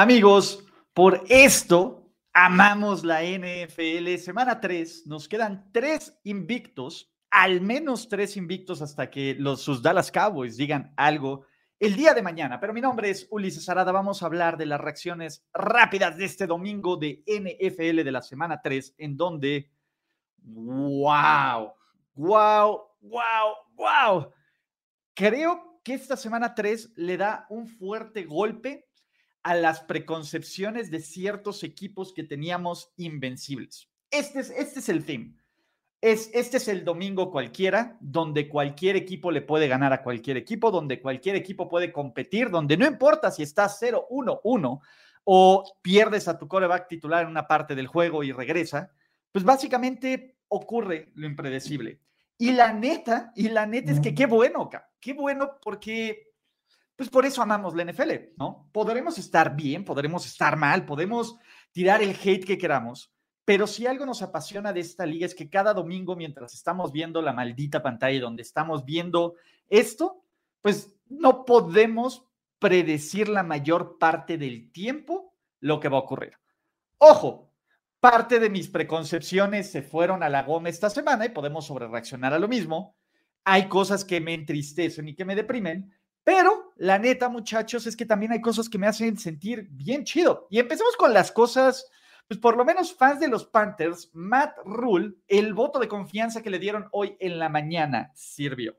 Amigos, por esto amamos la NFL. Semana 3, nos quedan tres invictos, al menos tres invictos hasta que los sus Dallas Cowboys digan algo el día de mañana. Pero mi nombre es Ulises Arada. Vamos a hablar de las reacciones rápidas de este domingo de NFL de la semana 3, en donde, wow, wow, wow, wow. Creo que esta semana 3 le da un fuerte golpe a las preconcepciones de ciertos equipos que teníamos invencibles. Este es, este es el theme. Es, este es el domingo cualquiera, donde cualquier equipo le puede ganar a cualquier equipo, donde cualquier equipo puede competir, donde no importa si estás 0-1-1 o pierdes a tu coreback titular en una parte del juego y regresa, pues básicamente ocurre lo impredecible. Y la neta, y la neta es que qué bueno, qué bueno porque pues por eso amamos la NFL, ¿no? Podremos estar bien, podremos estar mal, podemos tirar el hate que queramos, pero si algo nos apasiona de esta liga es que cada domingo, mientras estamos viendo la maldita pantalla donde estamos viendo esto, pues no podemos predecir la mayor parte del tiempo lo que va a ocurrir. Ojo, parte de mis preconcepciones se fueron a la goma esta semana y podemos sobrereaccionar a lo mismo. Hay cosas que me entristecen y que me deprimen, pero la neta, muchachos, es que también hay cosas que me hacen sentir bien chido. Y empecemos con las cosas, pues por lo menos fans de los Panthers, Matt Rule, el voto de confianza que le dieron hoy en la mañana sirvió.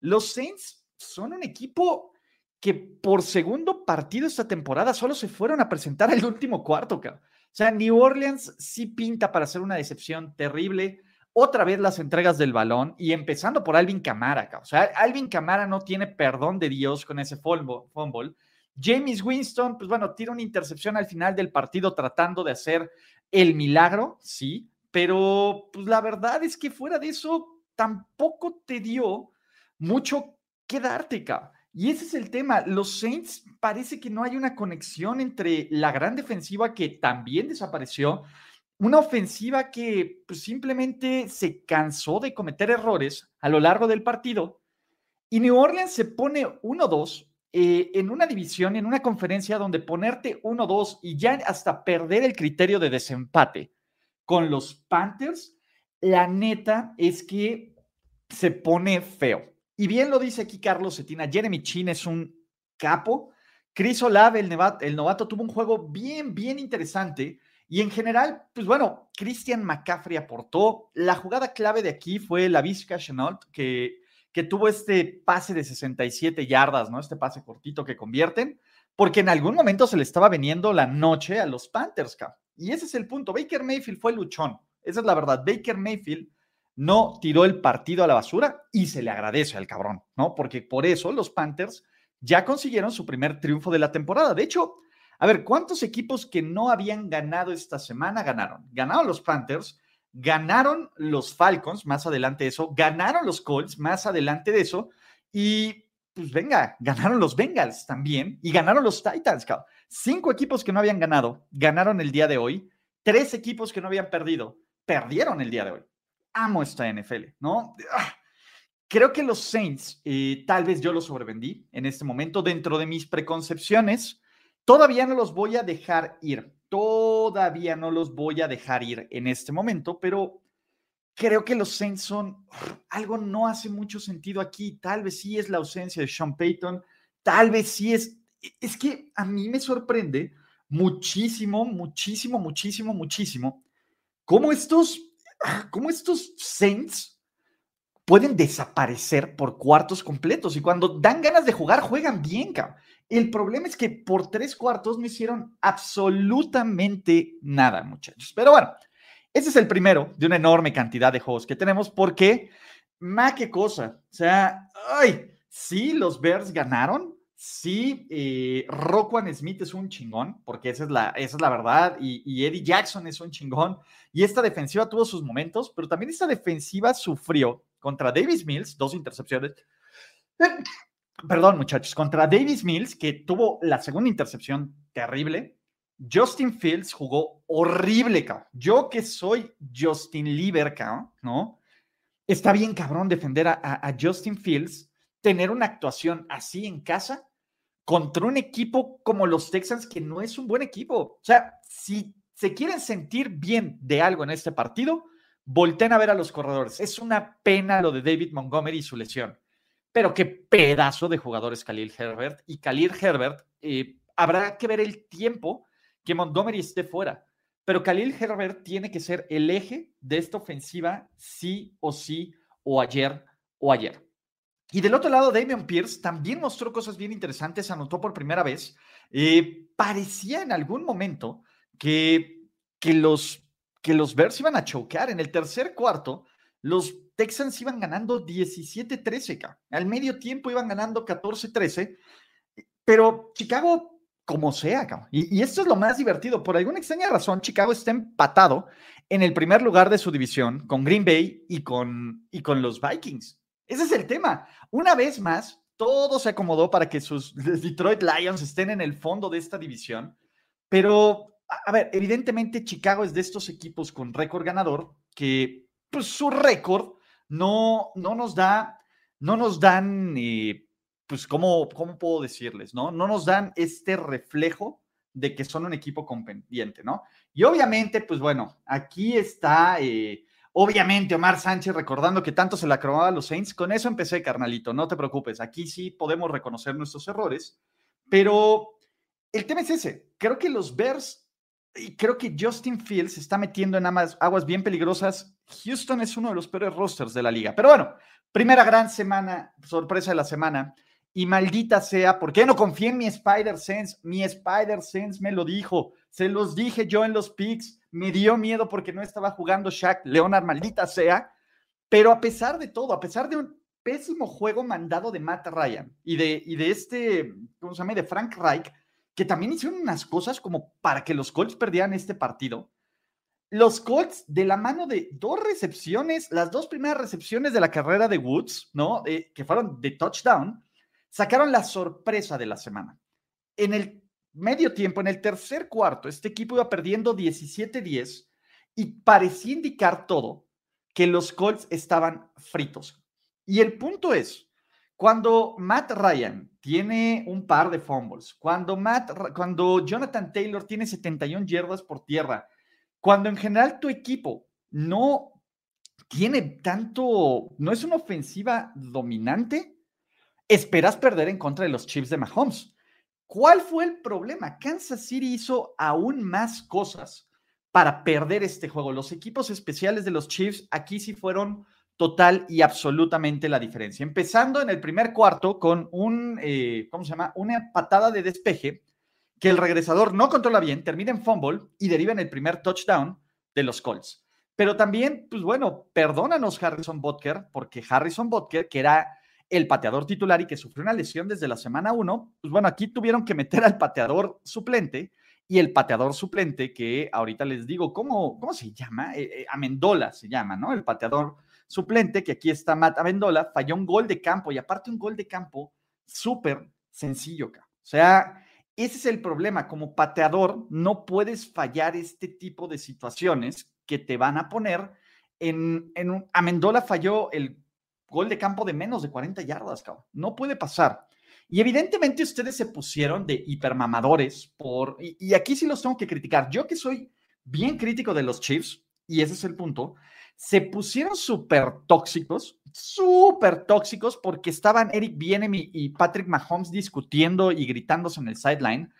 Los Saints son un equipo que por segundo partido esta temporada solo se fueron a presentar el último cuarto, O sea, New Orleans sí pinta para ser una decepción terrible otra vez las entregas del balón y empezando por Alvin Camara. O sea, Alvin Camara no tiene perdón de Dios con ese fumble. James Winston, pues bueno, tira una intercepción al final del partido tratando de hacer el milagro, sí, pero pues la verdad es que fuera de eso tampoco te dio mucho que darte, Y ese es el tema. Los Saints parece que no hay una conexión entre la gran defensiva que también desapareció una ofensiva que pues, simplemente se cansó de cometer errores a lo largo del partido y New Orleans se pone 1-2 eh, en una división, en una conferencia donde ponerte 1-2 y ya hasta perder el criterio de desempate con los Panthers, la neta es que se pone feo. Y bien lo dice aquí Carlos Cetina, Jeremy Chin es un capo. Chris Olave, el el novato, tuvo un juego bien, bien interesante y en general, pues bueno, Christian McCaffrey aportó. La jugada clave de aquí fue la Vizca Chenault, que, que tuvo este pase de 67 yardas, ¿no? Este pase cortito que convierten, porque en algún momento se le estaba veniendo la noche a los Panthers, Y ese es el punto. Baker Mayfield fue luchón. Esa es la verdad. Baker Mayfield no tiró el partido a la basura y se le agradece al cabrón, ¿no? Porque por eso los Panthers ya consiguieron su primer triunfo de la temporada. De hecho, a ver, ¿cuántos equipos que no habían ganado esta semana ganaron? Ganaron los Panthers, ganaron los Falcons, más adelante de eso, ganaron los Colts, más adelante de eso, y pues venga, ganaron los Bengals también y ganaron los Titans. Cinco equipos que no habían ganado, ganaron el día de hoy. Tres equipos que no habían perdido, perdieron el día de hoy. Amo esta NFL, ¿no? Ah, creo que los Saints, eh, tal vez yo los sobrevendí en este momento dentro de mis preconcepciones. Todavía no los voy a dejar ir, todavía no los voy a dejar ir en este momento, pero creo que los Saints son algo no hace mucho sentido aquí. Tal vez sí es la ausencia de Sean Payton, tal vez sí es. Es que a mí me sorprende muchísimo, muchísimo, muchísimo, muchísimo cómo estos, cómo estos Saints pueden desaparecer por cuartos completos y cuando dan ganas de jugar, juegan bien, cabrón. El problema es que por tres cuartos no hicieron absolutamente nada, muchachos. Pero bueno, ese es el primero de una enorme cantidad de juegos que tenemos porque, ma, qué cosa. O sea, ay, sí, los Bears ganaron, Sí, eh, Roquan Smith es un chingón, porque esa es la, esa es la verdad, y, Eddie Jackson es un chingón, y esta defensiva tuvo sus momentos, pero también esta defensiva sufrió contra Davis Mills, dos intercepciones. Perdón, muchachos, contra Davis Mills, que tuvo la segunda intercepción terrible. Justin Fields jugó horrible, cabrón. Yo que soy Justin Lieber, ¿no? Está bien, cabrón, defender a Justin Fields, tener una actuación así en casa contra un equipo como los Texans, que no es un buen equipo. O sea, si se quieren sentir bien de algo en este partido, volten a ver a los corredores. Es una pena lo de David Montgomery y su lesión. Pero qué pedazo de jugadores Khalil Herbert. Y Khalil Herbert, eh, habrá que ver el tiempo que Montgomery esté fuera. Pero Khalil Herbert tiene que ser el eje de esta ofensiva, sí o sí, o ayer o ayer. Y del otro lado, Damian Pierce también mostró cosas bien interesantes, anotó por primera vez. Eh, parecía en algún momento que, que, los, que los Bears iban a chocar. En el tercer cuarto, los Texans iban ganando 17-13. Al medio tiempo iban ganando 14-13. Pero Chicago, como sea, y, y, esto es lo más divertido. Por alguna extraña razón, Chicago está empatado en el primer lugar de su división con Green Bay y con, y con los Vikings. Ese es el tema. Una vez más, todo se acomodó para que sus Detroit Lions estén en el fondo de esta división. Pero, a ver, evidentemente Chicago es de estos equipos con récord ganador que pues, su récord no, no nos da, no nos dan, eh, pues, ¿cómo, ¿cómo puedo decirles? No? no nos dan este reflejo de que son un equipo compendiente, ¿no? Y obviamente, pues bueno, aquí está eh, Obviamente, Omar Sánchez recordando que tanto se la acrobaba a los Saints. Con eso empecé, carnalito, no te preocupes. Aquí sí podemos reconocer nuestros errores, pero el tema es ese. Creo que los Bears y creo que Justin Fields está metiendo en aguas bien peligrosas. Houston es uno de los peores rosters de la liga. Pero bueno, primera gran semana, sorpresa de la semana. Y maldita sea, ¿por qué no confié en mi Spider Sense? Mi Spider Sense me lo dijo. Se los dije yo en los picks me dio miedo porque no estaba jugando Shaq Leonard, maldita sea. Pero a pesar de todo, a pesar de un pésimo juego mandado de Matt Ryan y de, y de este, ¿cómo se llama? De Frank Reich, que también hicieron unas cosas como para que los Colts perdieran este partido. Los Colts, de la mano de dos recepciones, las dos primeras recepciones de la carrera de Woods, ¿no? que fueron de touchdown, sacaron la sorpresa de la semana. En el medio tiempo, en el tercer cuarto, este equipo iba perdiendo 17-10 y parecía indicar todo que los Colts estaban fritos. Y el punto es, cuando Matt Ryan tiene un par de fumbles, cuando, Matt, cuando Jonathan Taylor tiene 71 yardas por tierra, cuando en general tu equipo no tiene tanto, no es una ofensiva dominante, esperas perder en contra de los Chiefs de Mahomes. ¿Cuál fue el problema? Kansas City hizo aún más cosas para perder este juego. Los equipos especiales de los Chiefs aquí sí fueron total y absolutamente la diferencia. Empezando en el primer cuarto con un, eh, ¿cómo se llama? Una patada de despeje que el regresador no controla bien, termina en fumble y deriva en el primer touchdown de los Colts. Pero también, pues bueno, perdónanos Harrison Butker, porque Harrison Butker, que era el pateador titular y que sufrió una lesión desde la semana 1, pues bueno, aquí tuvieron que meter al pateador suplente y el pateador suplente, que ahorita les digo, ¿cómo, cómo se llama? Eh, eh, Amendola se llama, ¿no? El pateador suplente, que aquí está Matt Amendola, falló un gol de campo y aparte un gol de campo súper sencillo, o sea, ese es el problema, como pateador no puedes fallar este tipo de situaciones que te van a poner en, en un... Amendola falló el gol de campo de menos de 40 yardas, cabrón. No puede pasar. Y evidentemente ustedes se pusieron de hipermamadores por, y, aquí sí los tengo que criticar. Yo que soy bien crítico de los Chiefs, y ese es el punto, se pusieron súper tóxicos, súper tóxicos porque estaban Eric Bienemy y Patrick Mahomes discutiendo y gritándose en el sideline.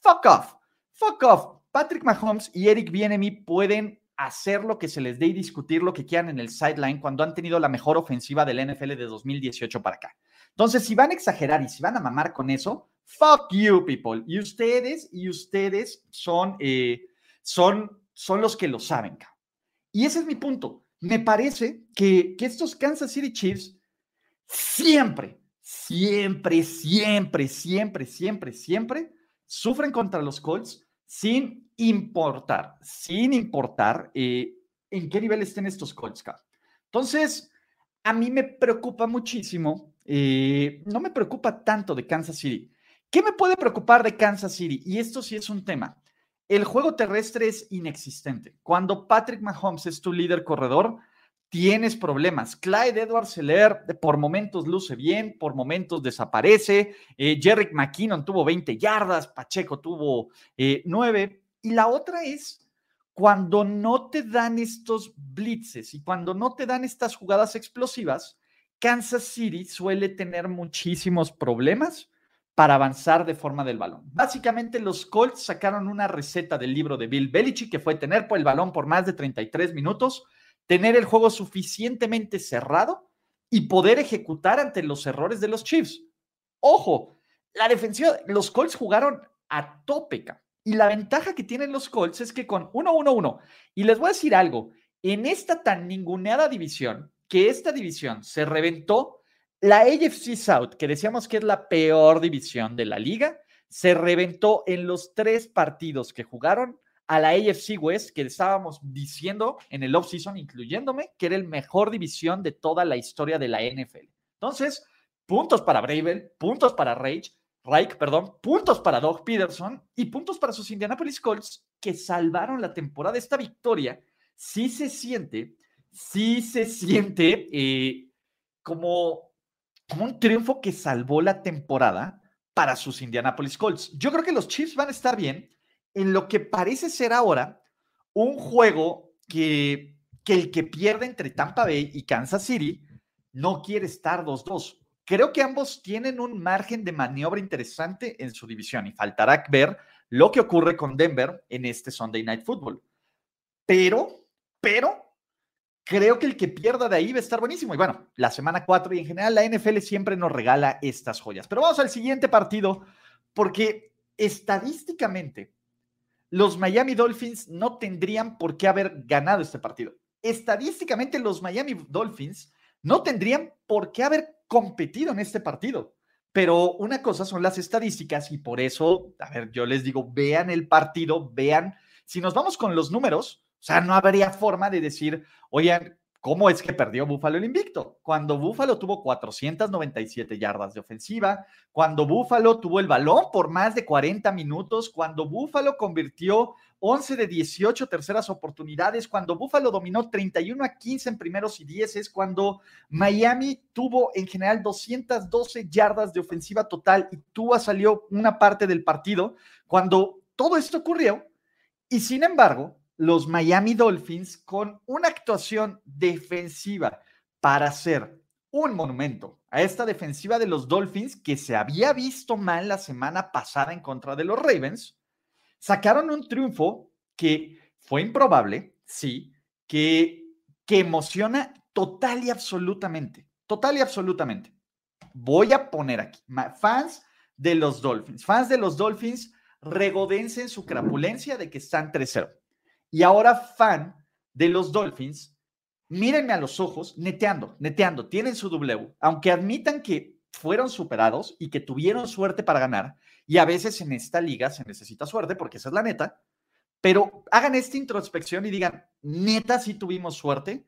Fuck off, fuck off. Patrick Mahomes y Eric Bienemy pueden hacer lo que se les dé y discutir lo que quieran en el sideline cuando han tenido la mejor ofensiva del NFL de 2018 para acá. Entonces, si van a exagerar y si van a mamar con eso, fuck you, people. Y ustedes, y ustedes son, eh, son, son los que lo saben. Y ese es mi punto. Me parece que, que estos Kansas City Chiefs siempre, siempre, siempre, siempre, siempre, siempre sufren contra los Colts sin importar, sin importar eh, en qué nivel estén estos Colts. Entonces, a mí me preocupa muchísimo, eh, no me preocupa tanto de Kansas City. ¿Qué me puede preocupar de Kansas City? Y esto sí es un tema. El juego terrestre es inexistente. Cuando Patrick Mahomes es tu líder corredor, tienes problemas. Clyde Edwards Seller por momentos luce bien, por momentos desaparece. Eh, Jerry McKinnon tuvo 20 yardas, Pacheco tuvo 9. Eh, y la otra es cuando no te dan estos blitzes y cuando no te dan estas jugadas explosivas, Kansas City suele tener muchísimos problemas para avanzar de forma del balón. Básicamente los Colts sacaron una receta del libro de Bill Belichick que fue tener por el balón por más de 33 minutos, tener el juego suficientemente cerrado y poder ejecutar ante los errores de los Chiefs. Ojo, la defensiva, los Colts jugaron a tope. Y la ventaja que tienen los Colts es que con 1-1-1, y les voy a decir algo, en esta tan ninguneada división, que esta división se reventó, la AFC South, que decíamos que es la peor división de la liga, se reventó en los tres partidos que jugaron a la AFC West, que estábamos diciendo en el offseason, incluyéndome, que era el mejor división de toda la historia de la NFL. Entonces, puntos para Bravel, puntos para Rage, Reich, perdón, puntos para Doug Peterson y puntos para sus Indianapolis Colts que salvaron la temporada. Esta victoria sí se siente, sí se siente eh, como, como un triunfo que salvó la temporada para sus Indianapolis Colts. Yo creo que los Chiefs van a estar bien en lo que parece ser ahora un juego que, que el que pierde entre Tampa Bay y Kansas City no quiere estar 2-2 Creo que ambos tienen un margen de maniobra interesante en su división y faltará ver lo que ocurre con Denver en este Sunday Night Football. Pero, pero, creo que el que pierda de ahí va a estar buenísimo. Y bueno, la semana 4 y en general la NFL siempre nos regala estas joyas. Pero vamos al siguiente partido porque estadísticamente los Miami Dolphins no tendrían por qué haber ganado este partido. Estadísticamente los Miami Dolphins no tendrían por qué haber competido en este partido. Pero una cosa son las estadísticas y por eso, a ver, yo les digo, vean el partido, vean, si nos vamos con los números, o sea, no habría forma de decir, oigan, ¿Cómo es que perdió Búfalo el invicto? Cuando Búfalo tuvo 497 yardas de ofensiva, cuando Búfalo tuvo el balón por más de 40 minutos, cuando Búfalo convirtió 11 de 18 terceras oportunidades, cuando Búfalo dominó 31 a 15 en primeros y 10, es cuando Miami tuvo en general 212 yardas de ofensiva total y Tua salió una parte del partido, cuando todo esto ocurrió. Y sin embargo, los Miami Dolphins con una actuación defensiva para hacer un monumento a esta defensiva de los Dolphins que se había visto mal la semana pasada en contra de los Ravens, sacaron un triunfo que fue improbable, sí, que, que emociona total y absolutamente, total y absolutamente. Voy a poner aquí, fans de los Dolphins, fans de los Dolphins, regodense en su crapulencia de que están 3-0 y ahora fan de los Dolphins, mírenme a los ojos, neteando, neteando, tienen su W, aunque admitan que fueron superados y que tuvieron suerte para ganar, y a veces en esta liga se necesita suerte, porque esa es la neta, pero hagan esta introspección y digan, neta, sí tuvimos suerte,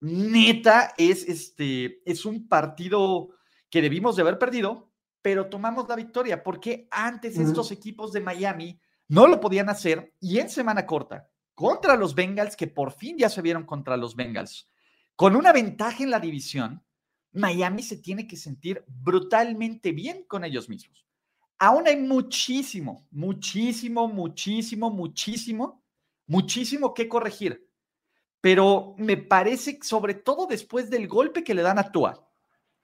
neta, es, este, es un partido que debimos de haber perdido, pero tomamos la victoria, porque antes estos equipos de Miami no lo podían hacer y en semana corta contra los Bengals, que por fin ya se vieron contra los Bengals. Con una ventaja en la división, Miami se tiene que sentir brutalmente bien con ellos mismos. Aún hay muchísimo, muchísimo, muchísimo, muchísimo, muchísimo que corregir. Pero me parece, sobre todo después del golpe que le dan a Tua,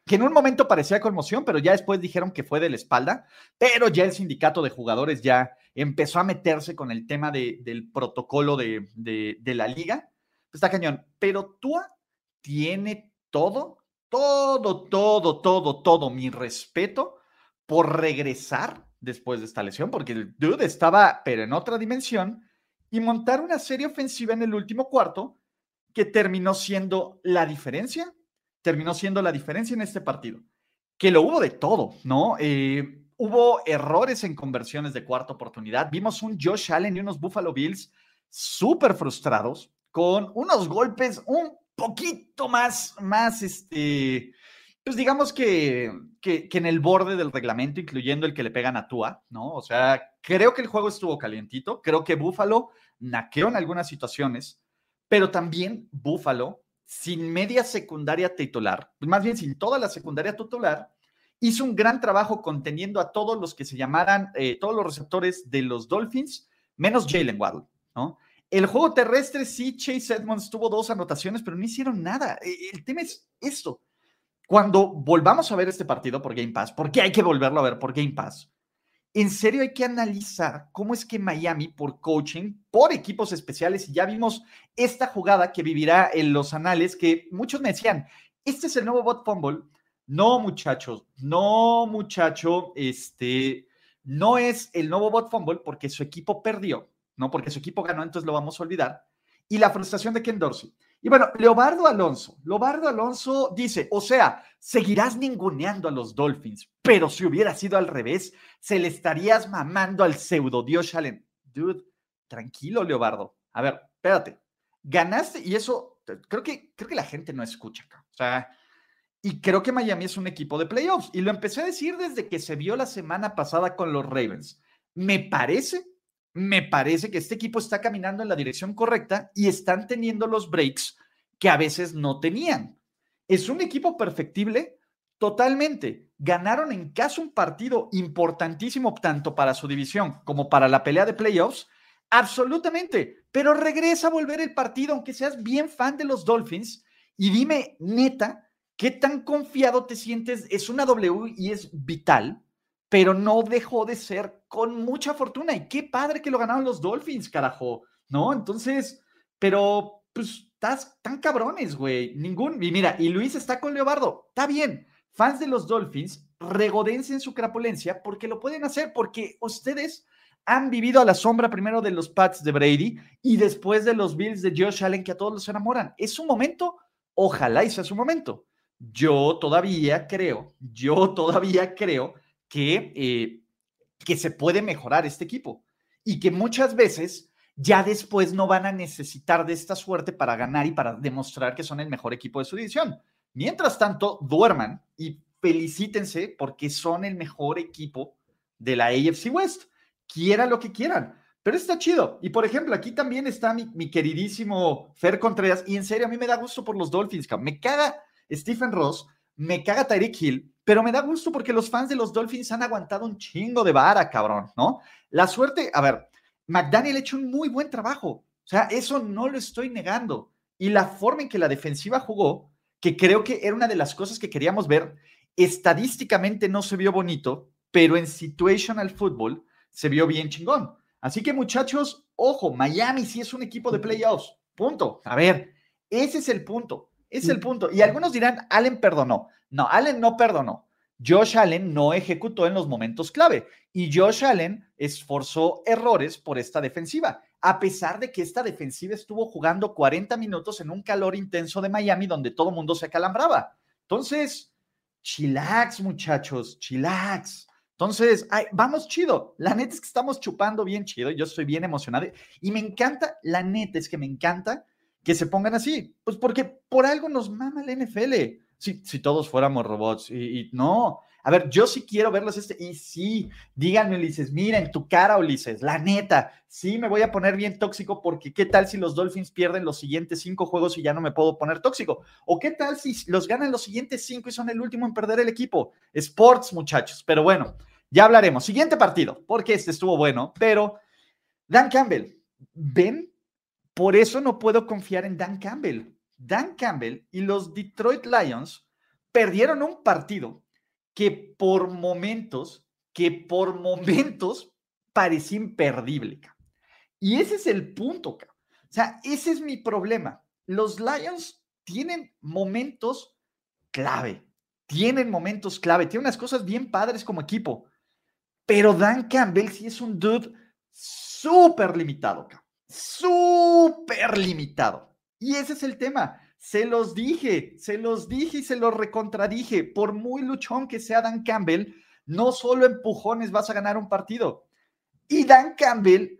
que en un momento parecía conmoción, pero ya después dijeron que fue de la espalda, pero ya el sindicato de jugadores ya empezó a meterse con el tema del protocolo de, de, la liga. Está cañón, pero Tua tiene todo, todo, todo, todo, todo mi respeto por regresar después de esta lesión, porque el dude estaba, pero en otra dimensión, y montar una serie ofensiva en el último cuarto que terminó siendo la diferencia terminó siendo la diferencia en este partido. que lo hubo de todo, ¿no? Eh, hubo errores en conversiones de cuarta oportunidad. Vimos un Josh Allen y unos Buffalo Bills súper frustrados, con unos golpes un poquito más, más, este, pues digamos que, que, en el borde del reglamento, incluyendo el que le pegan a Tua, ¿no? O sea, creo que el juego estuvo calientito, creo que Buffalo naqueó en algunas situaciones, pero también Buffalo, sin media secundaria titular, más bien sin toda la secundaria titular, hizo un gran trabajo conteniendo a todos los que se llamaran, eh, todos los receptores de los Dolphins, menos Jalen Waddle, ¿no? El juego terrestre, sí, Chase Edmonds tuvo dos anotaciones, pero no hicieron nada. E, el tema es esto. Cuando volvamos a ver este partido por Game Pass, porque hay que volverlo a ver por Game Pass, en serio hay que analizar cómo es que Miami, por coaching, por equipos especiales, y ya vimos esta jugada que vivirá en los anales, que muchos me decían, este es el nuevo bot fumble. No, muchachos, no, muchacho, este, no es el nuevo bot fumble porque su equipo perdió ¿no? Porque su equipo ganó, entonces lo vamos a olvidar. Y la frustración de Ken Dorsey. Y bueno, Leobardo Alonso, Leobardo Alonso dice, o sea, seguirás ninguneando a los Dolphins, pero si hubiera sido al revés, se le estarías mamando al pseudo Dios Allen. Dude, tranquilo, Leobardo. A ver, espérate. Ganaste y eso, creo que, creo que la gente no escucha acá. O sea, y creo que Miami es un equipo de playoffs. Y lo empecé a decir desde que se vio la semana pasada con los Ravens. Me parece me parece que este equipo está caminando en la dirección correcta y están teniendo los breaks que a veces no tenían. Es un equipo perfectible totalmente. Ganaron en casa un partido importantísimo tanto para su división como para la pelea de playoffs. Absolutamente. Pero regresa a volver el partido, aunque seas bien fan de los Dolphins. Y dime, neta, ¿qué tan confiado te sientes? Es una W y es vital pero no dejó de ser con mucha fortuna. Y qué padre que lo ganaron los Dolphins, carajo, ¿no? Entonces, pero pues estás tan cabrones, güey. Ningún. Y mira, y Luis está con Leobardo. Está bien. Fans de los Dolphins, regodense en su crapulencia porque lo pueden hacer, porque ustedes han vivido a la sombra primero de los Pats de Brady y después de los Bills de Josh Allen que a todos los enamoran. Es su momento, ojalá y sea su momento. Yo todavía creo, yo todavía creo que, eh, que se puede mejorar este equipo y que muchas veces ya después no van a necesitar de esta suerte para ganar y para demostrar que son el mejor equipo de su división. Mientras tanto, duerman y felicítense porque son el mejor equipo de la AFC West. Quiera lo que quieran. Pero está chido. Y por ejemplo, aquí también está mi, mi queridísimo Fer Contreras. Y en serio, a mí me da gusto por los Dolphins. Me caga Stephen Ross, me caga Tyreek Hill, pero me da gusto porque los fans de los Dolphins han aguantado un chingo de vara, cabrón, ¿no? La suerte, a ver, McDaniel ha hecho un muy buen trabajo, o sea, eso no lo estoy negando. Y la forma en que la defensiva jugó, que creo que era una de las cosas que queríamos ver, estadísticamente no se vio bonito, pero en situational football se vio bien chingón. Así que muchachos, ojo, Miami sí es un equipo de playoffs, punto. A ver, ese es el punto, es el punto. Y algunos dirán, Allen perdonó. No, Allen no perdonó. Josh Allen no ejecutó en los momentos clave y Josh Allen esforzó errores por esta defensiva, a pesar de que esta defensiva estuvo jugando 40 minutos en un calor intenso de Miami donde todo el mundo se acalambraba. Entonces, chilax, muchachos, chilax. Entonces, vamos chido. La neta es que estamos chupando bien chido. Yo estoy bien emocionado y me encanta, la neta es que me encanta que se pongan así. Pues porque por algo nos mama la NFL si, si todos fuéramos robots. Y, no, a ver, yo sí quiero verlos este. Y sí, díganme, Ulises, mira en tu cara, Ulises, la neta, sí me voy a poner bien tóxico porque qué tal si los Dolphins pierden los siguientes cinco juegos y ya no me puedo poner tóxico. O qué tal si los ganan los siguientes cinco y son el último en perder el equipo. Sports, muchachos. Pero bueno, ya hablaremos. Siguiente partido, porque este estuvo bueno, pero Dan Campbell, ven, por eso no puedo confiar en Dan Campbell Dan Campbell y los Detroit Lions perdieron un partido que por momentos, que por momentos parecía imperdible. Y ese es el punto. O sea, ese es mi problema. Los Lions tienen momentos clave, tienen momentos clave, tienen unas cosas bien padres como equipo, pero Dan Campbell sí es un dude súper limitado, súper limitado. Y ese es el tema. Se los dije, se los dije y se los recontradije. Por muy luchón que sea Dan Campbell, no solo empujones vas a ganar un partido. Y Dan Campbell,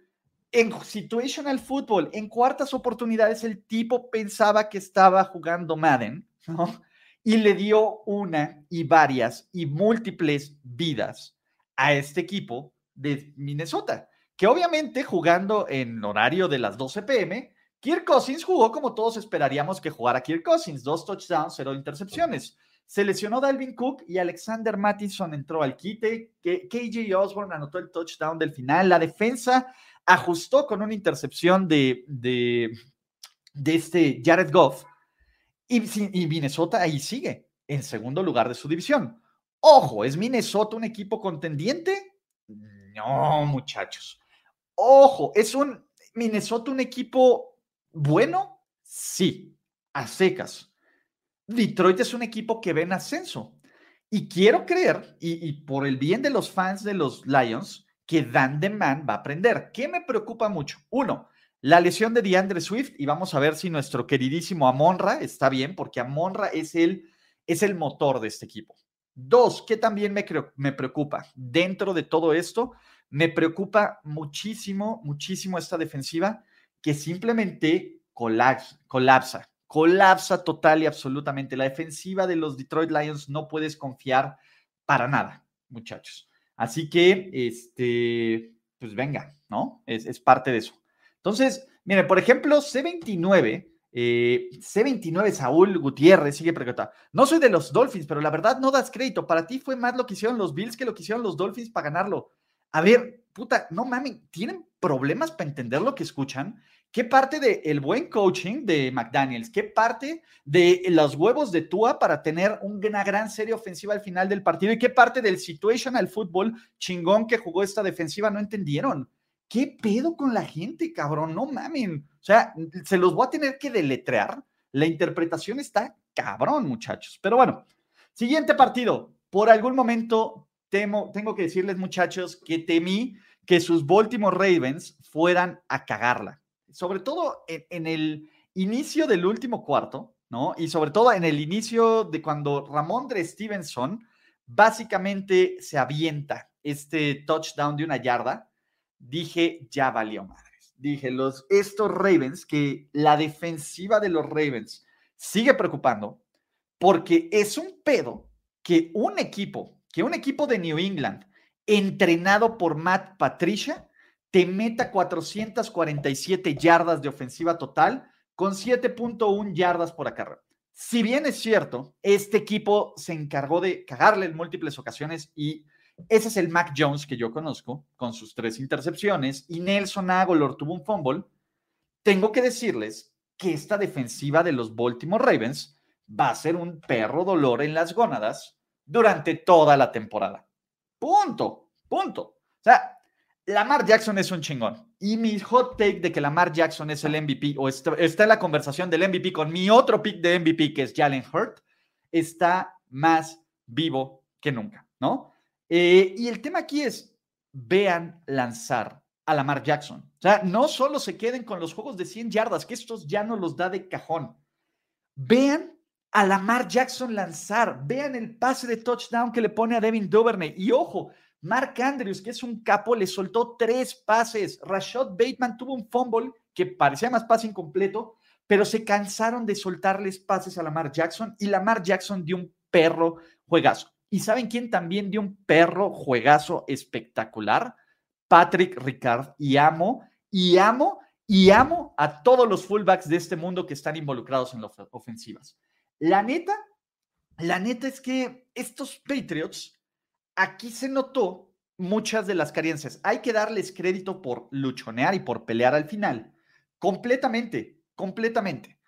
en situational football, en cuartas oportunidades, el tipo pensaba que estaba jugando Madden, ¿no? Y le dio una y varias y múltiples vidas a este equipo de Minnesota, que obviamente jugando en horario de las 12 pm, Kirk Cousins jugó como todos esperaríamos que jugara Kirk Cousins, dos touchdowns, cero intercepciones. Se lesionó Dalvin Cook y Alexander Mattison entró al quite. Que KJ Osborne anotó el touchdown del final. La defensa ajustó con una intercepción de, de, este Jared Goff. Y, y Minnesota ahí sigue, en segundo lugar de su división. Ojo, ¿es Minnesota un equipo contendiente? No, muchachos. Ojo, ¿es un Minnesota un equipo bueno? Sí, a secas. Detroit es un equipo que ve en ascenso. Y quiero creer, y, por el bien de los fans de los Lions, que Dan Man va a aprender. ¿Qué me preocupa mucho? Uno, la lesión de DeAndre Swift, y vamos a ver si nuestro queridísimo Amonra está bien, porque Amonra es el, es el motor de este equipo. Dos, que también me, me preocupa dentro de todo esto, me preocupa muchísimo, muchísimo esta defensiva que simplemente colapsa, colapsa, total y absolutamente. La defensiva de los Detroit Lions no puedes confiar para nada, muchachos. Así que, este, pues venga, ¿no? Es, parte de eso. Entonces, mire, por ejemplo, C29 eh, C29 Saúl Gutiérrez sigue preguntando. No soy de los Dolphins, pero la verdad no das crédito. Para ti fue más lo que hicieron los Bills que lo que hicieron los Dolphins para ganarlo. A ver, puta, no mames, ¿tienen problemas para entender lo que escuchan? ¿Qué parte del el buen coaching de McDaniels? ¿Qué parte de los huevos de Tua para tener una gran serie ofensiva al final del partido? ¿Y qué parte del situational fútbol chingón que jugó esta defensiva no entendieron? ¿Qué pedo con la gente, cabrón? No mamen. O sea, se los voy a tener que deletrear. La interpretación está cabrón, muchachos. Pero bueno, siguiente partido. Por algún momento temo, tengo que decirles, muchachos, que temí que sus Baltimore Ravens fueran a cagarla. Sobre todo en, el inicio del último cuarto, ¿no? Y sobre todo en el inicio de cuando Ramondre Stevenson básicamente se avienta este touchdown de una yarda dije, ya valió madres. Dije, los, estos Ravens, que la defensiva de los Ravens sigue preocupando, porque es un pedo que un equipo, que un equipo de New England, entrenado por Matt Patricia, te meta 447 yardas de ofensiva total con 7.1 yardas por acarreo. Si bien es cierto, este equipo se encargó de cagarle en múltiples ocasiones y ese es el Mac Jones que yo conozco, con sus tres intercepciones, y Nelson Aguilar tuvo un fumble. Tengo que decirles que esta defensiva de los Baltimore Ravens va a ser un perro dolor en las gónadas durante toda la temporada. Punto, punto. O sea, Lamar Jackson es un chingón. Y mi hot take de que Lamar Jackson es el MVP, o está, en la conversación del MVP con mi otro pick de MVP, que es Jalen Hurt, está más vivo que nunca, ¿no? Eh, y el tema aquí es, vean lanzar a Lamar Jackson. O sea, no solo se queden con los juegos de 100 yardas, que estos ya no los da de cajón. Vean a Lamar Jackson lanzar. Vean el pase de touchdown que le pone a Devin Duvernay. Y ojo, Mark Andrews, que es un capo, le soltó tres pases. Rashad Bateman tuvo un fumble que parecía más pase incompleto, pero se cansaron de soltarles pases a Lamar Jackson y Lamar Jackson dio un perro juegazo. ¿Y saben quién también dio un perro juegazo espectacular? Patrick Ricard. Y amo, y amo, y amo a todos los fullbacks de este mundo que están involucrados en las ofensivas. La neta, la neta es que estos Patriots, aquí se notó muchas de las carencias. Hay que darles crédito por luchonear y por pelear al final. Completamente, completamente.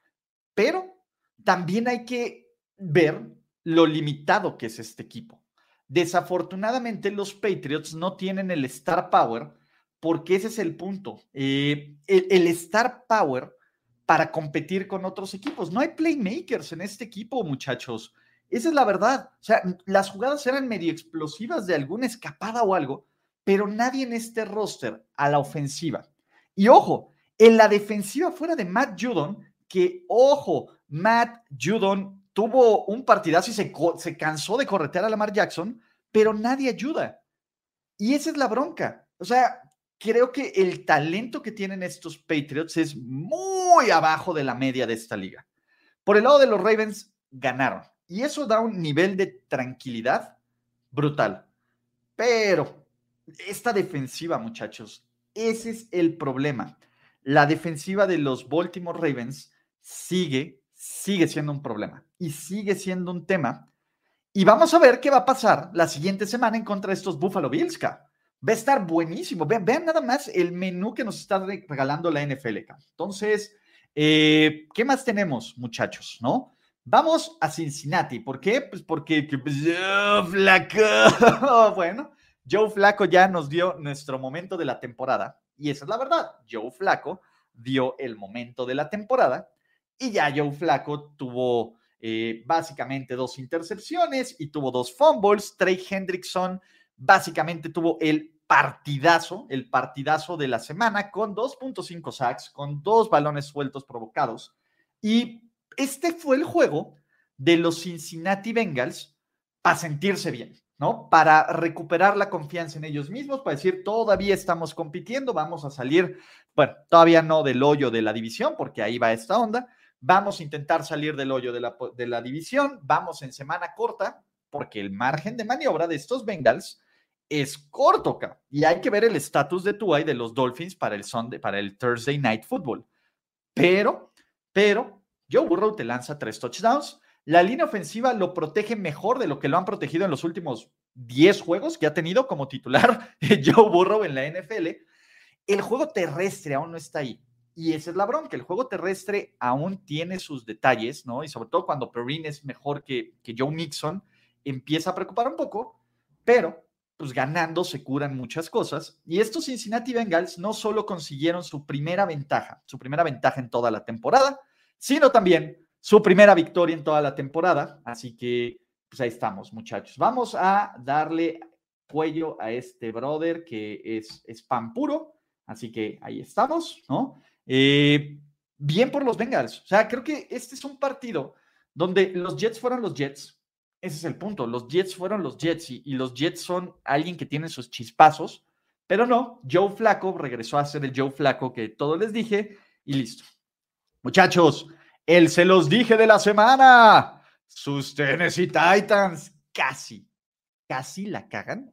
Pero también hay que ver lo limitado que es este equipo. Desafortunadamente, los Patriots no tienen el star power porque ese es el punto. Eh, el, star power para competir con otros equipos. No hay playmakers en este equipo, muchachos. Esa es la verdad. O sea, las jugadas eran medio explosivas de alguna escapada o algo, pero nadie en este roster a la ofensiva. Y ojo, en la defensiva fuera de Matt Judon, que, ojo, Matt Judon tuvo un partidazo y se, cansó de corretear a Lamar Jackson, pero nadie ayuda. Y esa es la bronca. O sea, creo que el talento que tienen estos Patriots es muy abajo de la media de esta liga. Por el lado de los Ravens, ganaron. Y eso da un nivel de tranquilidad brutal. Pero esta defensiva, muchachos, ese es el problema. La defensiva de los Baltimore Ravens sigue, sigue siendo un problema y sigue siendo un tema. Y vamos a ver qué va a pasar la siguiente semana en contra de estos Buffalo Bills. Va a estar buenísimo. Vean, vean, nada más el menú que nos está regalando la NFL. Entonces, eh, ¿qué más tenemos, muchachos? ¿No? Vamos a Cincinnati. ¿Por qué? Pues porque pues, Flaco. bueno, Joe Flaco ya nos dio nuestro momento de la temporada. Y esa es la verdad. Joe Flaco dio el momento de la temporada. Y ya Joe Flaco tuvo eh, básicamente dos intercepciones y tuvo dos fumbles. Trey Hendrickson básicamente tuvo el partidazo, el partidazo de la semana con 2.5 sacks, con dos balones sueltos provocados. Y este fue el juego de los Cincinnati Bengals para sentirse bien, ¿no? Para recuperar la confianza en ellos mismos, para decir, todavía estamos compitiendo, vamos a salir, bueno, todavía no del hoyo de la división, porque ahí va esta onda, vamos a intentar salir del hoyo de la, de la división, vamos en semana corta, porque el margen de maniobra de estos Bengals es corto, y hay que ver el estatus de Tua y de los Dolphins para el, Sunday, para el Thursday Night Football. Pero, pero, Joe Burrow te lanza tres touchdowns. La línea ofensiva lo protege mejor de lo que lo han protegido en los últimos 10 juegos que ha tenido como titular Joe Burrow en la NFL. El juego terrestre aún no está ahí. Y esa es la bronca. El juego terrestre aún tiene sus detalles, ¿no? Y sobre todo cuando Perrine es mejor que, que Joe Mixon, empieza a preocupar un poco, pero pues ganando se curan muchas cosas. Y estos Cincinnati Bengals no solo consiguieron su primera ventaja, su primera ventaja en toda la temporada, sino también su primera victoria en toda la temporada. Así que, pues ahí estamos, muchachos. Vamos a darle cuello a este brother que es, es pan puro. Así que ahí estamos, ¿no? Eh, bien por los Bengals. O sea, creo que este es un partido donde los Jets fueron los Jets. Ese es el punto. Los Jets fueron los Jets y, los Jets son alguien que tiene sus chispazos. Pero no, Joe Flaco regresó a ser el Joe Flaco que todos les dije y listo. Muchachos, el se los dije de la semana. Sus Tennessee Titans casi, casi la cagan,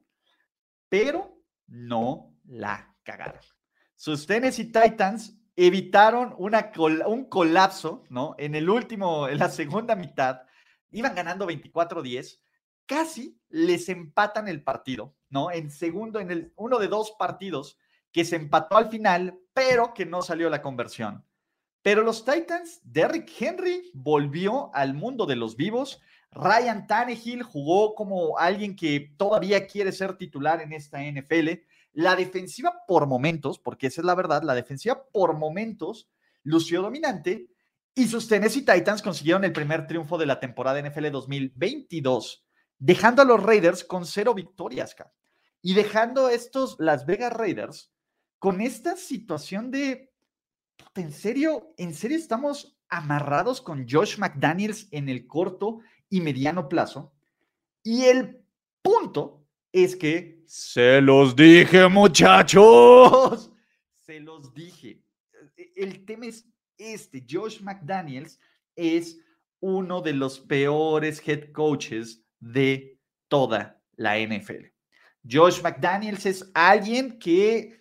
pero no la cagaron. Sus Tennessee Titans evitaron una un colapso, ¿no? En el último, en la segunda mitad, iban ganando 24-10, casi les empatan el partido, ¿no? En segundo, en el uno de dos partidos que se empató al final, pero que no salió la conversión. Pero los Titans, Derrick Henry volvió al mundo de los vivos. Ryan Tannehill jugó como alguien que todavía quiere ser titular en esta NFL. La defensiva por momentos, porque esa es la verdad, la defensiva por momentos lució dominante y sus Tennessee Titans consiguieron el primer triunfo de la temporada NFL 2022, dejando a los Raiders con cero victorias y dejando a estos Las Vegas Raiders con esta situación de ¿en serio? ¿En serio estamos amarrados con Josh McDaniels en el corto y mediano plazo? Y el punto es que se los dije, muchachos. Se los dije. El tema es este. Josh McDaniels es uno de los peores head coaches de toda la NFL. Josh McDaniels es alguien que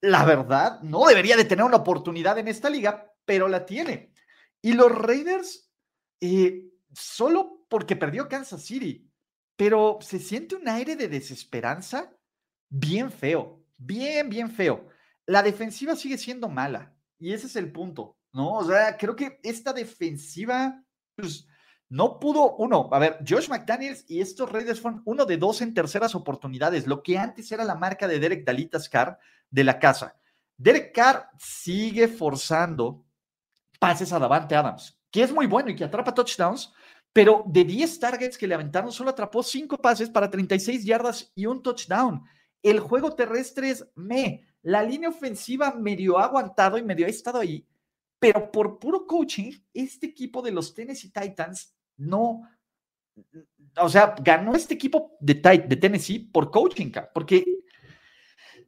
la verdad, no debería de tener una oportunidad en esta liga, pero la tiene. Y los Raiders, eh, solo porque perdió Kansas City, pero se siente un aire de desesperanza bien feo, bien, bien feo. La defensiva sigue siendo mala y ese es el punto, ¿no? O sea, creo que esta defensiva, pues, no pudo, uno, a ver, Josh McDaniels y estos Raiders fueron uno de dos en terceras oportunidades, lo que antes era la marca de Derek Dalitas Carr de la casa. Derek Carr sigue forzando pases a Davante Adams, que es muy bueno y que atrapa touchdowns, pero de 10 targets que le aventaron, solo atrapó 5 pases para 36 yardas y un touchdown. El juego terrestre es me. La línea ofensiva medio ha aguantado y medio ha estado ahí, pero por puro coaching, este equipo de los Tennessee Titans no, o sea, ganó este equipo de, de Tennessee por coaching, porque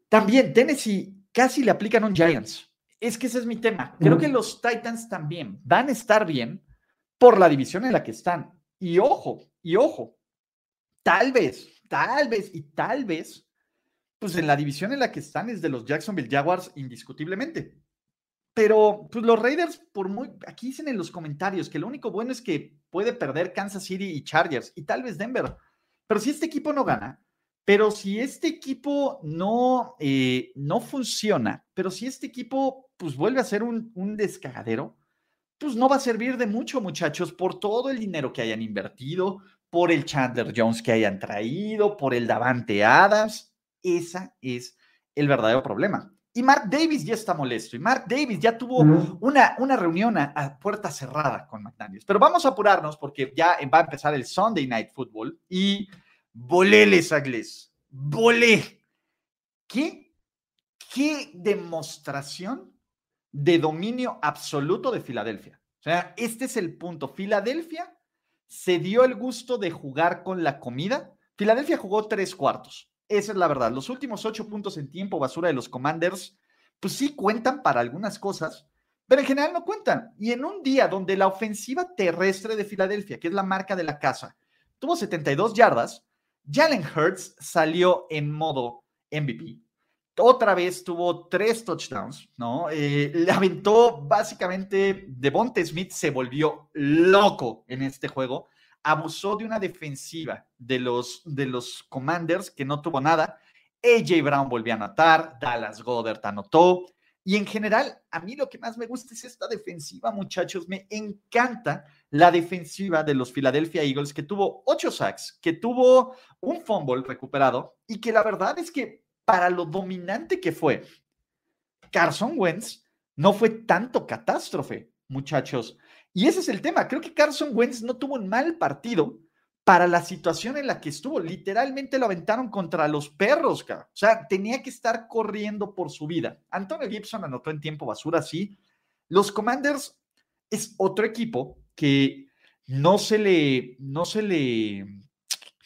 también Tennessee casi le aplican un Giants. Es que ese es mi tema. Creo que los Titans también van a estar bien por la división en la que están. Y ojo, y ojo, tal vez, tal vez y tal vez, pues en la división en la que están es de los Jacksonville Jaguars indiscutiblemente. Pero pues los Raiders, por muy, aquí dicen en los comentarios que lo único bueno es que puede perder Kansas City y Chargers y tal vez Denver. Pero si este equipo no gana, pero si este equipo no, eh, no funciona, pero si este equipo pues vuelve a ser un, un descagadero, pues no va a servir de mucho, muchachos, por todo el dinero que hayan invertido, por el Chandler Jones que hayan traído, por el Davante Adams. Ese es el verdadero problema. Y Mark Davis ya está molesto. Y Mark Davis ya tuvo una, una reunión a, puerta cerrada con McDaniels. Pero vamos a apurarnos porque ya va a empezar el Sunday Night Football. Y volé les agles. Volé. ¿Qué? ¿Qué demostración de dominio absoluto de Filadelfia? O sea, este es el punto. Filadelfia se dio el gusto de jugar con la comida. Filadelfia jugó tres cuartos. Esa es la verdad. Los últimos ocho puntos en tiempo basura de los Commanders, pues sí cuentan para algunas cosas, pero en general no cuentan. Y en un día donde la ofensiva terrestre de Filadelfia, que es la marca de la casa, tuvo 72 yardas, Jalen Hurts salió en modo MVP. Otra vez tuvo tres touchdowns, ¿no? Eh, le aventó básicamente, Devonte Smith se volvió loco en este juego abusó de una defensiva de los, de los Commanders que no tuvo nada. AJ Brown volvió a anotar, Dallas Goddard anotó. Y en general, a mí lo que más me gusta es esta defensiva, muchachos. Me encanta la defensiva de los Philadelphia Eagles, que tuvo ocho sacks, que tuvo un fumble recuperado y que la verdad es que para lo dominante que fue, Carson Wentz no fue tanto catástrofe, muchachos. Y ese es el tema. Creo que Carson Wentz no tuvo un mal partido para la situación en la que estuvo. Literalmente lo aventaron contra los perros, O sea, tenía que estar corriendo por su vida. Antonio Gibson anotó en tiempo basura, sí. Los Commanders es otro equipo que no se le, no se le,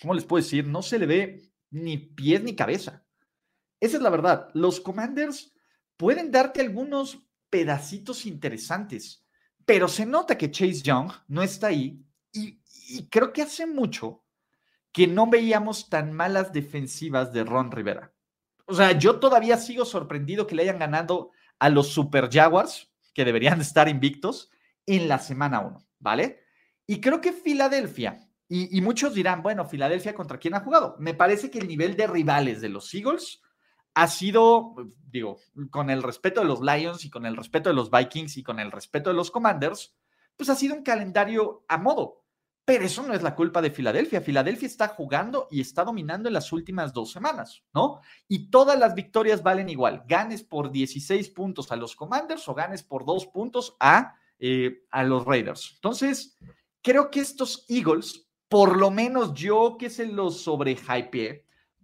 ¿cómo les puedo decir? No se le ve ni pies ni cabeza. Esa es la verdad. Los Commanders pueden darte algunos pedacitos interesantes pero se nota que Chase Young no está ahí y, creo que hace mucho que no veíamos tan malas defensivas de Ron Rivera. O sea, yo todavía sigo sorprendido que le hayan ganado a los Super Jaguars, que deberían estar invictos, en la semana 1, ¿vale? Y creo que Filadelfia, y, y, muchos dirán, bueno, Filadelfia contra quién ha jugado. Me parece que el nivel de rivales de los Eagles ha sido, digo, con el respeto de los Lions y con el respeto de los Vikings y con el respeto de los Commanders, pues ha sido un calendario a modo. Pero eso no es la culpa de Filadelfia. Filadelfia está jugando y está dominando en las últimas dos semanas, ¿no? Y todas las victorias valen igual. Ganes por 16 puntos a los Commanders o ganes por dos puntos a, eh, a los Raiders. Entonces, creo que estos Eagles, por lo menos yo que se los sobre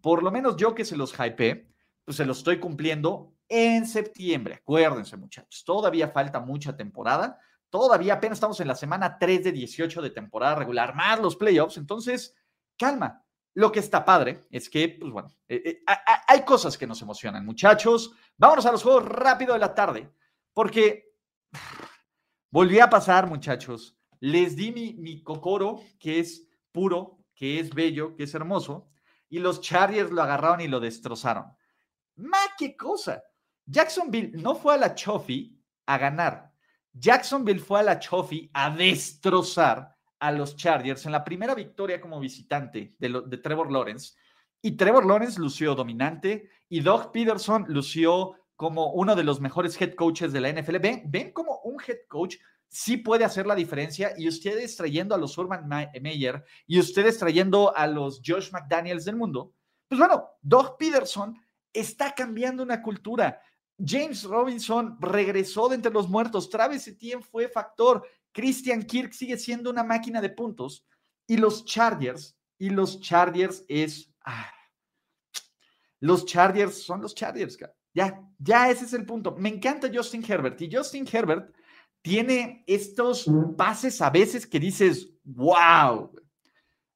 por lo menos yo que se los hype, pues se lo estoy cumpliendo en septiembre. Acuérdense, muchachos, todavía falta mucha temporada. Todavía apenas estamos en la semana 3 de 18 de temporada regular, más los playoffs. Entonces, calma. Lo que está padre es que, pues bueno, eh, eh, hay cosas que nos emocionan, muchachos. Vámonos a los juegos rápido de la tarde, porque volví a pasar, muchachos. Les di mi, mi cocoro, que es puro, que es bello, que es hermoso, y los Chargers lo agarraron y lo destrozaron. ¡Ma qué cosa! Jacksonville no fue a la Chofi a ganar. Jacksonville fue a la Chofi a destrozar a los Chargers en la primera victoria como visitante de, Trevor Lawrence. Y Trevor Lawrence lució dominante y Doug Peterson lució como uno de los mejores head coaches de la NFL. Ven, ven como un head coach sí puede hacer la diferencia y ustedes trayendo a los Urban Meyer y ustedes trayendo a los Josh McDaniels del mundo, pues bueno, Doug Peterson está cambiando una cultura. James Robinson regresó de entre los muertos. Travis Etienne fue factor. Christian Kirk sigue siendo una máquina de puntos. Y los Chargers, y los Chargers es. Ah, los Chargers son los Chargers. Ya, ya ese es el punto. Me encanta Justin Herbert. Y Justin Herbert tiene estos pases a veces que dices, wow.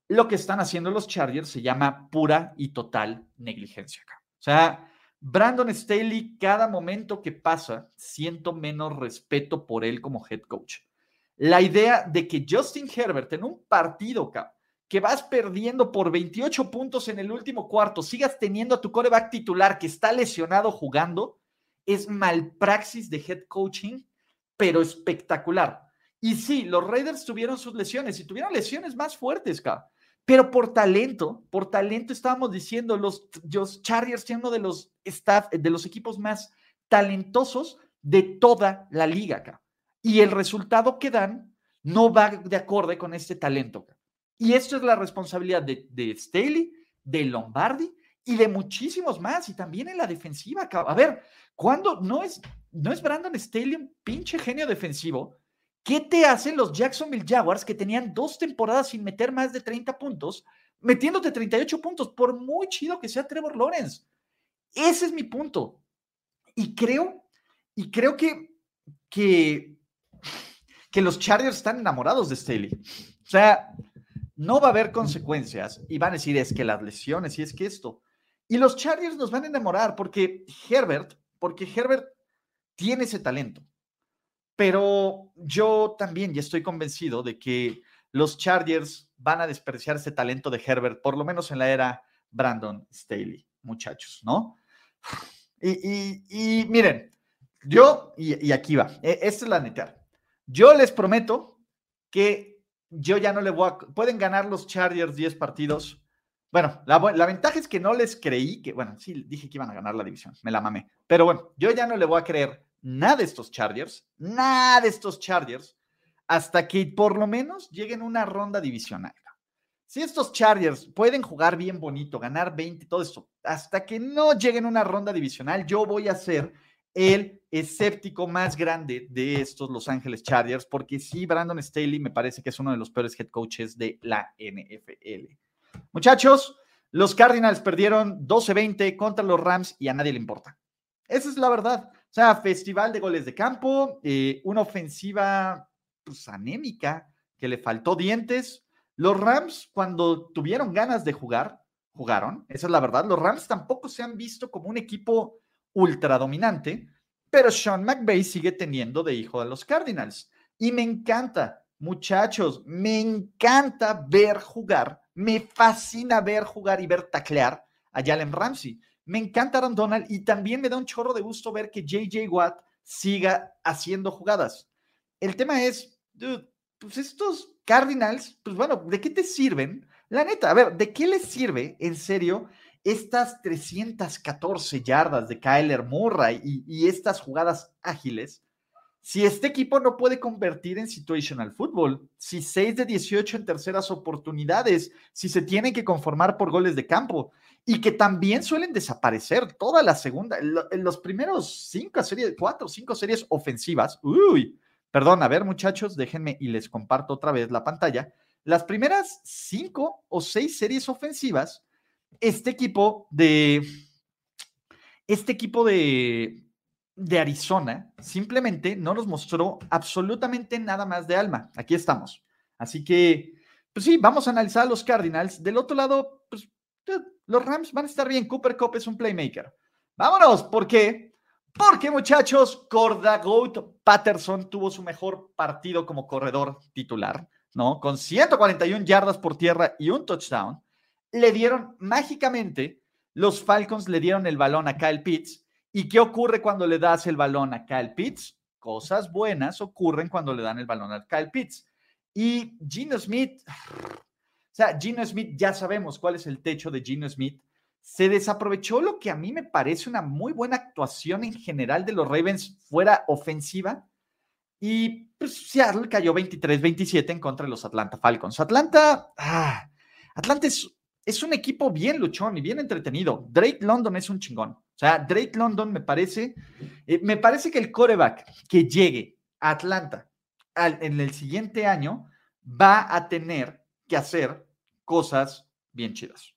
Lo que están haciendo los Chargers se llama pura y total negligencia acá. Sea, Brandon Staley, cada momento que pasa, siento menos respeto por él como head coach. La idea de que Justin Herbert en un partido que vas perdiendo por 28 puntos en el último cuarto, sigas teniendo a tu coreback titular que está lesionado jugando, es malpraxis de head coaching, pero espectacular. Y sí, los Raiders tuvieron sus lesiones y tuvieron lesiones más fuertes, acá. Pero por talento, por talento estábamos diciendo, los, los Chargers tienen uno de los staff, de los equipos más talentosos de toda la liga acá. Y el resultado que dan no va de acorde con este talento. Y esto es la responsabilidad de, de Staley, de Lombardi y de muchísimos más, y también en la defensiva. A ver, ¿cuándo no es, no es Brandon Staley un pinche genio defensivo? ¿Qué te hacen los Jacksonville Jaguars que tenían dos temporadas sin meter más de 30 puntos, metiéndote 38 puntos, por muy chido que sea Trevor Lawrence? Ese es mi punto. Y creo, y creo que, que, los Chargers están enamorados de Staley. O sea, no va a haber consecuencias y van a decir es que las lesiones y es que esto. Y los Chargers nos van a enamorar porque Herbert, porque Herbert tiene ese talento. Pero yo también ya estoy convencido de que los Chargers van a despreciar ese talento de Herbert, por lo menos en la era Brandon Staley, muchachos, ¿no? Y, miren, yo, y, aquí va, e, esta es la neta. Yo les prometo que yo ya no le voy a. Pueden ganar los Chargers 10 partidos. Bueno, la, la, ventaja es que no les creí que, bueno, sí, dije que iban a ganar la división, me la mamé. Pero bueno, yo ya no le voy a creer nada de estos Chargers, nada de estos Chargers, hasta que por lo menos lleguen una ronda divisional. Si estos Chargers pueden jugar bien bonito, ganar 20, todo esto, hasta que no lleguen una ronda divisional, yo voy a ser el escéptico más grande de estos Los Ángeles Chargers, porque sí, Brandon Staley me parece que es uno de los peores head coaches de la NFL. Muchachos, los Cardinals perdieron 12-20 contra los Rams y a nadie le importa. Esa es la verdad. O sea, festival de goles de campo, eh, una ofensiva pues, anémica que le faltó dientes. Los Rams, cuando tuvieron ganas de jugar, jugaron. Esa es la verdad. Los Rams tampoco se han visto como un equipo ultra dominante, pero Sean McVay sigue teniendo de hijo de los Cardinals. Y me encanta, muchachos, me encanta ver jugar, me fascina ver jugar y ver taclear a Jalen Ramsey. Me encanta Aaron Donald y también me da un chorro de gusto ver que JJ Watt siga haciendo jugadas. El tema es, pues estos Cardinals, pues bueno, ¿de qué te sirven? La neta, a ver, ¿de qué les sirve en serio estas 314 yardas de Kyler Murray y, y estas jugadas ágiles? Si este equipo no puede convertir en situational football, si 6 de 18 en terceras oportunidades, si se tienen que conformar por goles de campo, y que también suelen desaparecer toda la segunda, en los primeros cinco series, cuatro o cinco series ofensivas. Uy, perdón, a ver muchachos, déjenme y les comparto otra vez la pantalla. Las primeras cinco o seis series ofensivas, este equipo de, este equipo de, de Arizona simplemente no nos mostró absolutamente nada más de alma. Aquí estamos. Así que, pues sí, vamos a analizar a los Cardinals. Del otro lado, pues los Rams van a estar bien. Cooper Cup es un playmaker. Vámonos, ¿por qué? Porque, muchachos, Corda Goat Patterson tuvo su mejor partido como corredor titular, ¿no? Con 141 yardas por tierra y un touchdown. Le dieron mágicamente, los Falcons le dieron el balón a Kyle Pitts. ¿Y qué ocurre cuando le das el balón a Kyle Pitts? Cosas buenas ocurren cuando le dan el balón a Kyle Pitts. Y Gino Smith, o sea, Gino Smith, ya sabemos cuál es el techo de Gino Smith. Se desaprovechó lo que a mí me parece una muy buena actuación en general de los Ravens fuera ofensiva. Y pues, Seattle cayó 23-27 en contra de los Atlanta Falcons. Atlanta, ah, Atlanta es, es, un equipo bien luchón y bien entretenido. Drake London es un chingón. O sea, Drake London me parece, eh, me parece que el coreback que llegue a Atlanta en el siguiente año va a tener que hacer cosas bien chidas,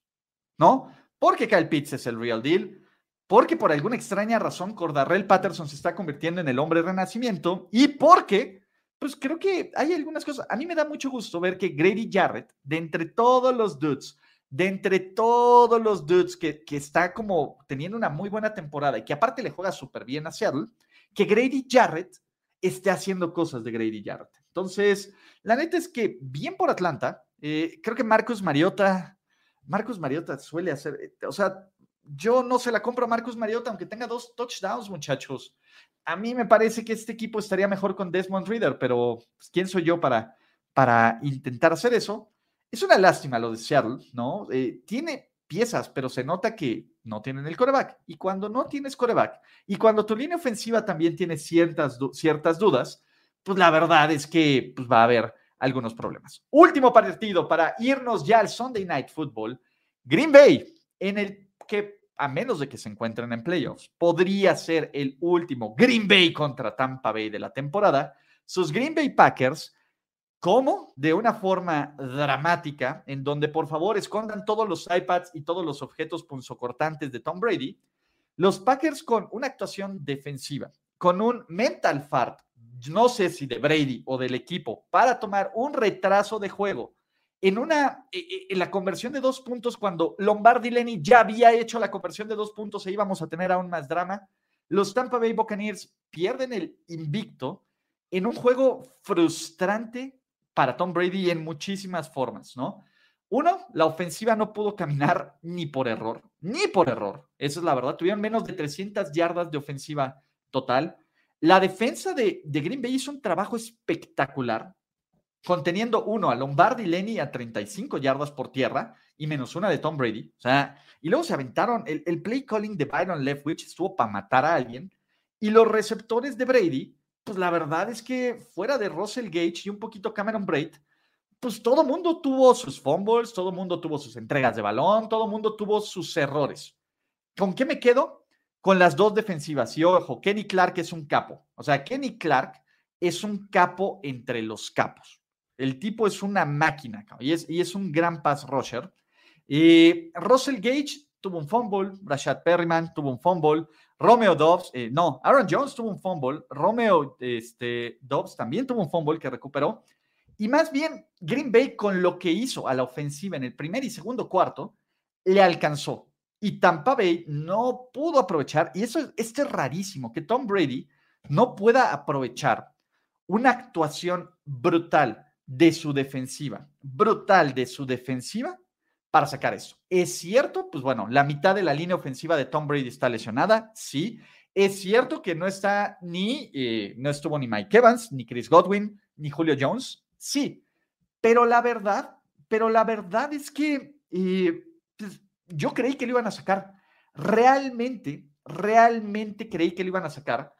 ¿no? Porque Kyle Pitts es el real deal. porque por alguna extraña razón Cordarrell Patterson se está convirtiendo en el hombre renacimiento y porque, pues creo que hay algunas cosas. A mí me da mucho gusto ver que Grady Jarrett, de entre todos los dudes, de entre todos los dudes que, que está como teniendo una muy buena temporada y que aparte le juega súper bien a Seattle, que Grady Jarrett esté haciendo cosas de Grady Jarrett. Entonces, la neta es que bien por Atlanta, eh, creo que Marcus Mariota, Marcus Mariota suele hacer, eh, o sea, yo no se la compro a Marcus Mariota, aunque tenga dos touchdowns, muchachos. A mí me parece que este equipo estaría mejor con Desmond Reader, pero pues, ¿quién soy yo para, para intentar hacer eso? Es una lástima lo de Seattle, ¿no? Eh, tiene piezas, pero se nota que no tienen el coreback. Y cuando no tienes coreback, y cuando tu línea ofensiva también tiene ciertas, ciertas dudas, pues la verdad es que pues, va a haber algunos problemas. Último partido para irnos ya al Sunday Night Football. Green Bay, en el que a menos de que se encuentren en playoffs, podría ser el último Green Bay contra Tampa Bay de la temporada. Sus Green Bay Packers, como de una forma dramática, en donde por favor escondan todos los iPads y todos los objetos punzocortantes de Tom Brady, los Packers con una actuación defensiva, con un mental fart, no sé si de Brady o del equipo, para tomar un retraso de juego en una, e, e, en la conversión de dos puntos, cuando Lombardi Lenny ya había hecho la conversión de dos puntos e íbamos a tener aún más drama, los Tampa Bay Buccaneers pierden el invicto en un juego frustrante para Tom Brady en muchísimas formas, ¿no? Uno, la ofensiva no pudo caminar ni por error, ni por error. Esa es la verdad. Tuvieron menos de 300 yardas de ofensiva total. La defensa de, Green Bay hizo un trabajo espectacular conteniendo uno a Lombardi Lenny a 35 yardas por tierra y menos una de Tom Brady. O sea, y luego se aventaron, el, play calling de Byron Leftwich estuvo para matar a alguien. Y los receptores de Brady, pues la verdad es que fuera de Russell Gage y un poquito Cameron Braid, pues todo mundo tuvo sus fumbles, todo mundo tuvo sus entregas de balón, todo mundo tuvo sus errores. ¿Con qué me quedo? Con las dos defensivas. Y ojo, Kenny Clark es un capo. O sea, Kenny Clark es un capo entre los capos. El tipo es una máquina y es, y es un gran pass rusher. y Russell Gage tuvo un fumble, Rashad Perryman tuvo un fumble, Romeo Dobbs, eh, no, Aaron Jones tuvo un fumble, Romeo este, Dobbs también tuvo un fumble que recuperó. Y más bien, Green Bay con lo que hizo a la ofensiva en el primer y segundo cuarto, le alcanzó. Y Tampa Bay no pudo aprovechar, y eso esto es rarísimo, que Tom Brady no pueda aprovechar una actuación brutal de su defensiva, brutal de su defensiva para sacar eso. ¿Es cierto? Pues bueno, la mitad de la línea ofensiva de Tom Brady está lesionada, sí. Es cierto que no está ni, eh, no estuvo ni Mike Evans, ni Chris Godwin, ni Julio Jones, sí. Pero la verdad, pero la verdad es que eh, pues, yo creí que lo iban a sacar. Realmente, realmente creí que lo iban a sacar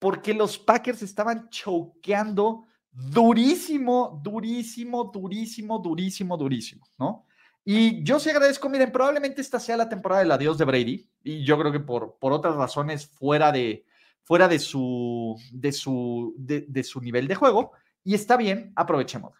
porque los Packers estaban choqueando durísimo, durísimo, durísimo, durísimo, durísimo, ¿no? Y yo sí agradezco, miren, probablemente esta sea la temporada del adiós de Brady, y yo creo que por, por otras razones fuera de, fuera de su, de su, de, su nivel de juego, y está bien, aprovechemos.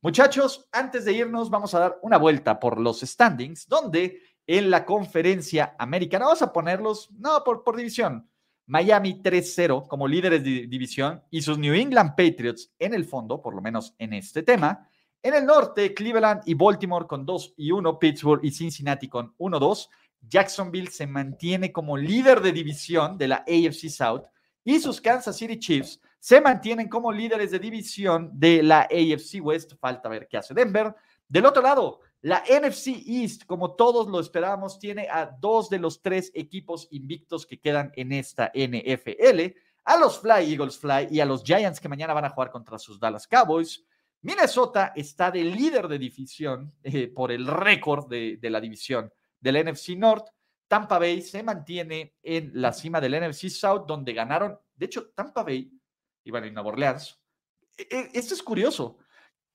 Muchachos, antes de irnos, vamos a dar una vuelta por los standings, donde en la conferencia americana, vamos a ponerlos, no, por, por división, Miami 3-0 como líderes de división y sus New England Patriots en el fondo, por lo menos en este tema. En el norte, Cleveland y Baltimore con 2 y 1, Pittsburgh y Cincinnati con 1-2. Jacksonville se mantiene como líder de división de la AFC South y sus Kansas City Chiefs se mantienen como líderes de división de la AFC West. Falta ver qué hace Denver. Del otro lado, la NFC East, como todos lo esperábamos, tiene a dos de los tres equipos invictos que quedan en esta NFL, a los Fly Eagles Fly y a los Giants que mañana van a jugar contra sus Dallas Cowboys. Minnesota está de líder de división eh, por el récord de, la división del NFC North. Tampa Bay se mantiene en la cima del NFC South, donde ganaron, de hecho, Tampa Bay y bueno, y Nueva Orleans. E, e, esto es curioso.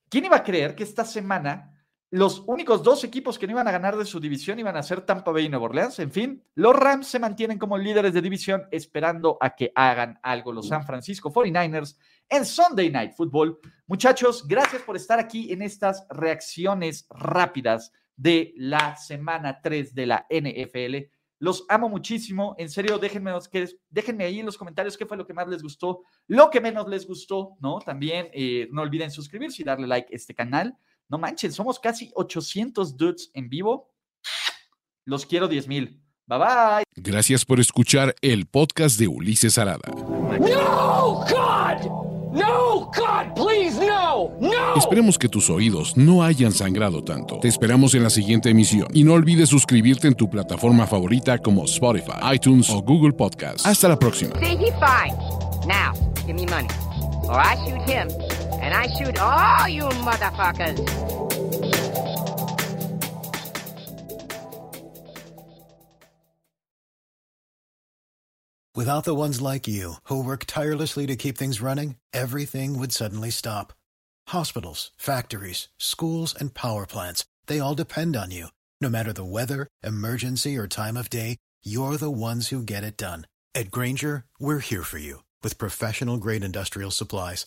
¿Quién iba a creer que esta semana los únicos dos equipos que no iban a ganar de su división iban a ser Tampa Bay y Nueva Orleans. En fin, los Rams se mantienen como líderes de división esperando a que hagan algo los San Francisco 49ers en Sunday Night Football. Muchachos, gracias por estar aquí en estas reacciones rápidas de la semana 3 de la NFL. Los amo muchísimo. En serio, déjenme, déjenme ahí en los comentarios qué fue lo que más les gustó, lo que menos les gustó, ¿no? También eh, no olviden suscribirse y darle like a este canal. No manchen, somos casi 800 dudes en vivo. Los quiero 10 mil. Bye bye. Gracias por escuchar el podcast de Ulises Arada. No, God! No, God, please, no, no. Esperemos que tus oídos no hayan sangrado tanto. Te esperamos en la siguiente emisión y no olvides suscribirte en tu plataforma favorita como Spotify, iTunes o Google Podcast. Hasta la próxima. See, he fine. Now, give me money. Or I shoot him, and I shoot all you motherfuckers. Without the ones like you, who work tirelessly to keep things running, everything would suddenly stop. Hospitals, factories, schools, and power plants, they all depend on you. No matter the weather, emergency, or time of day, you're the ones who get it done. At Granger, we're here for you with professional grade industrial supplies.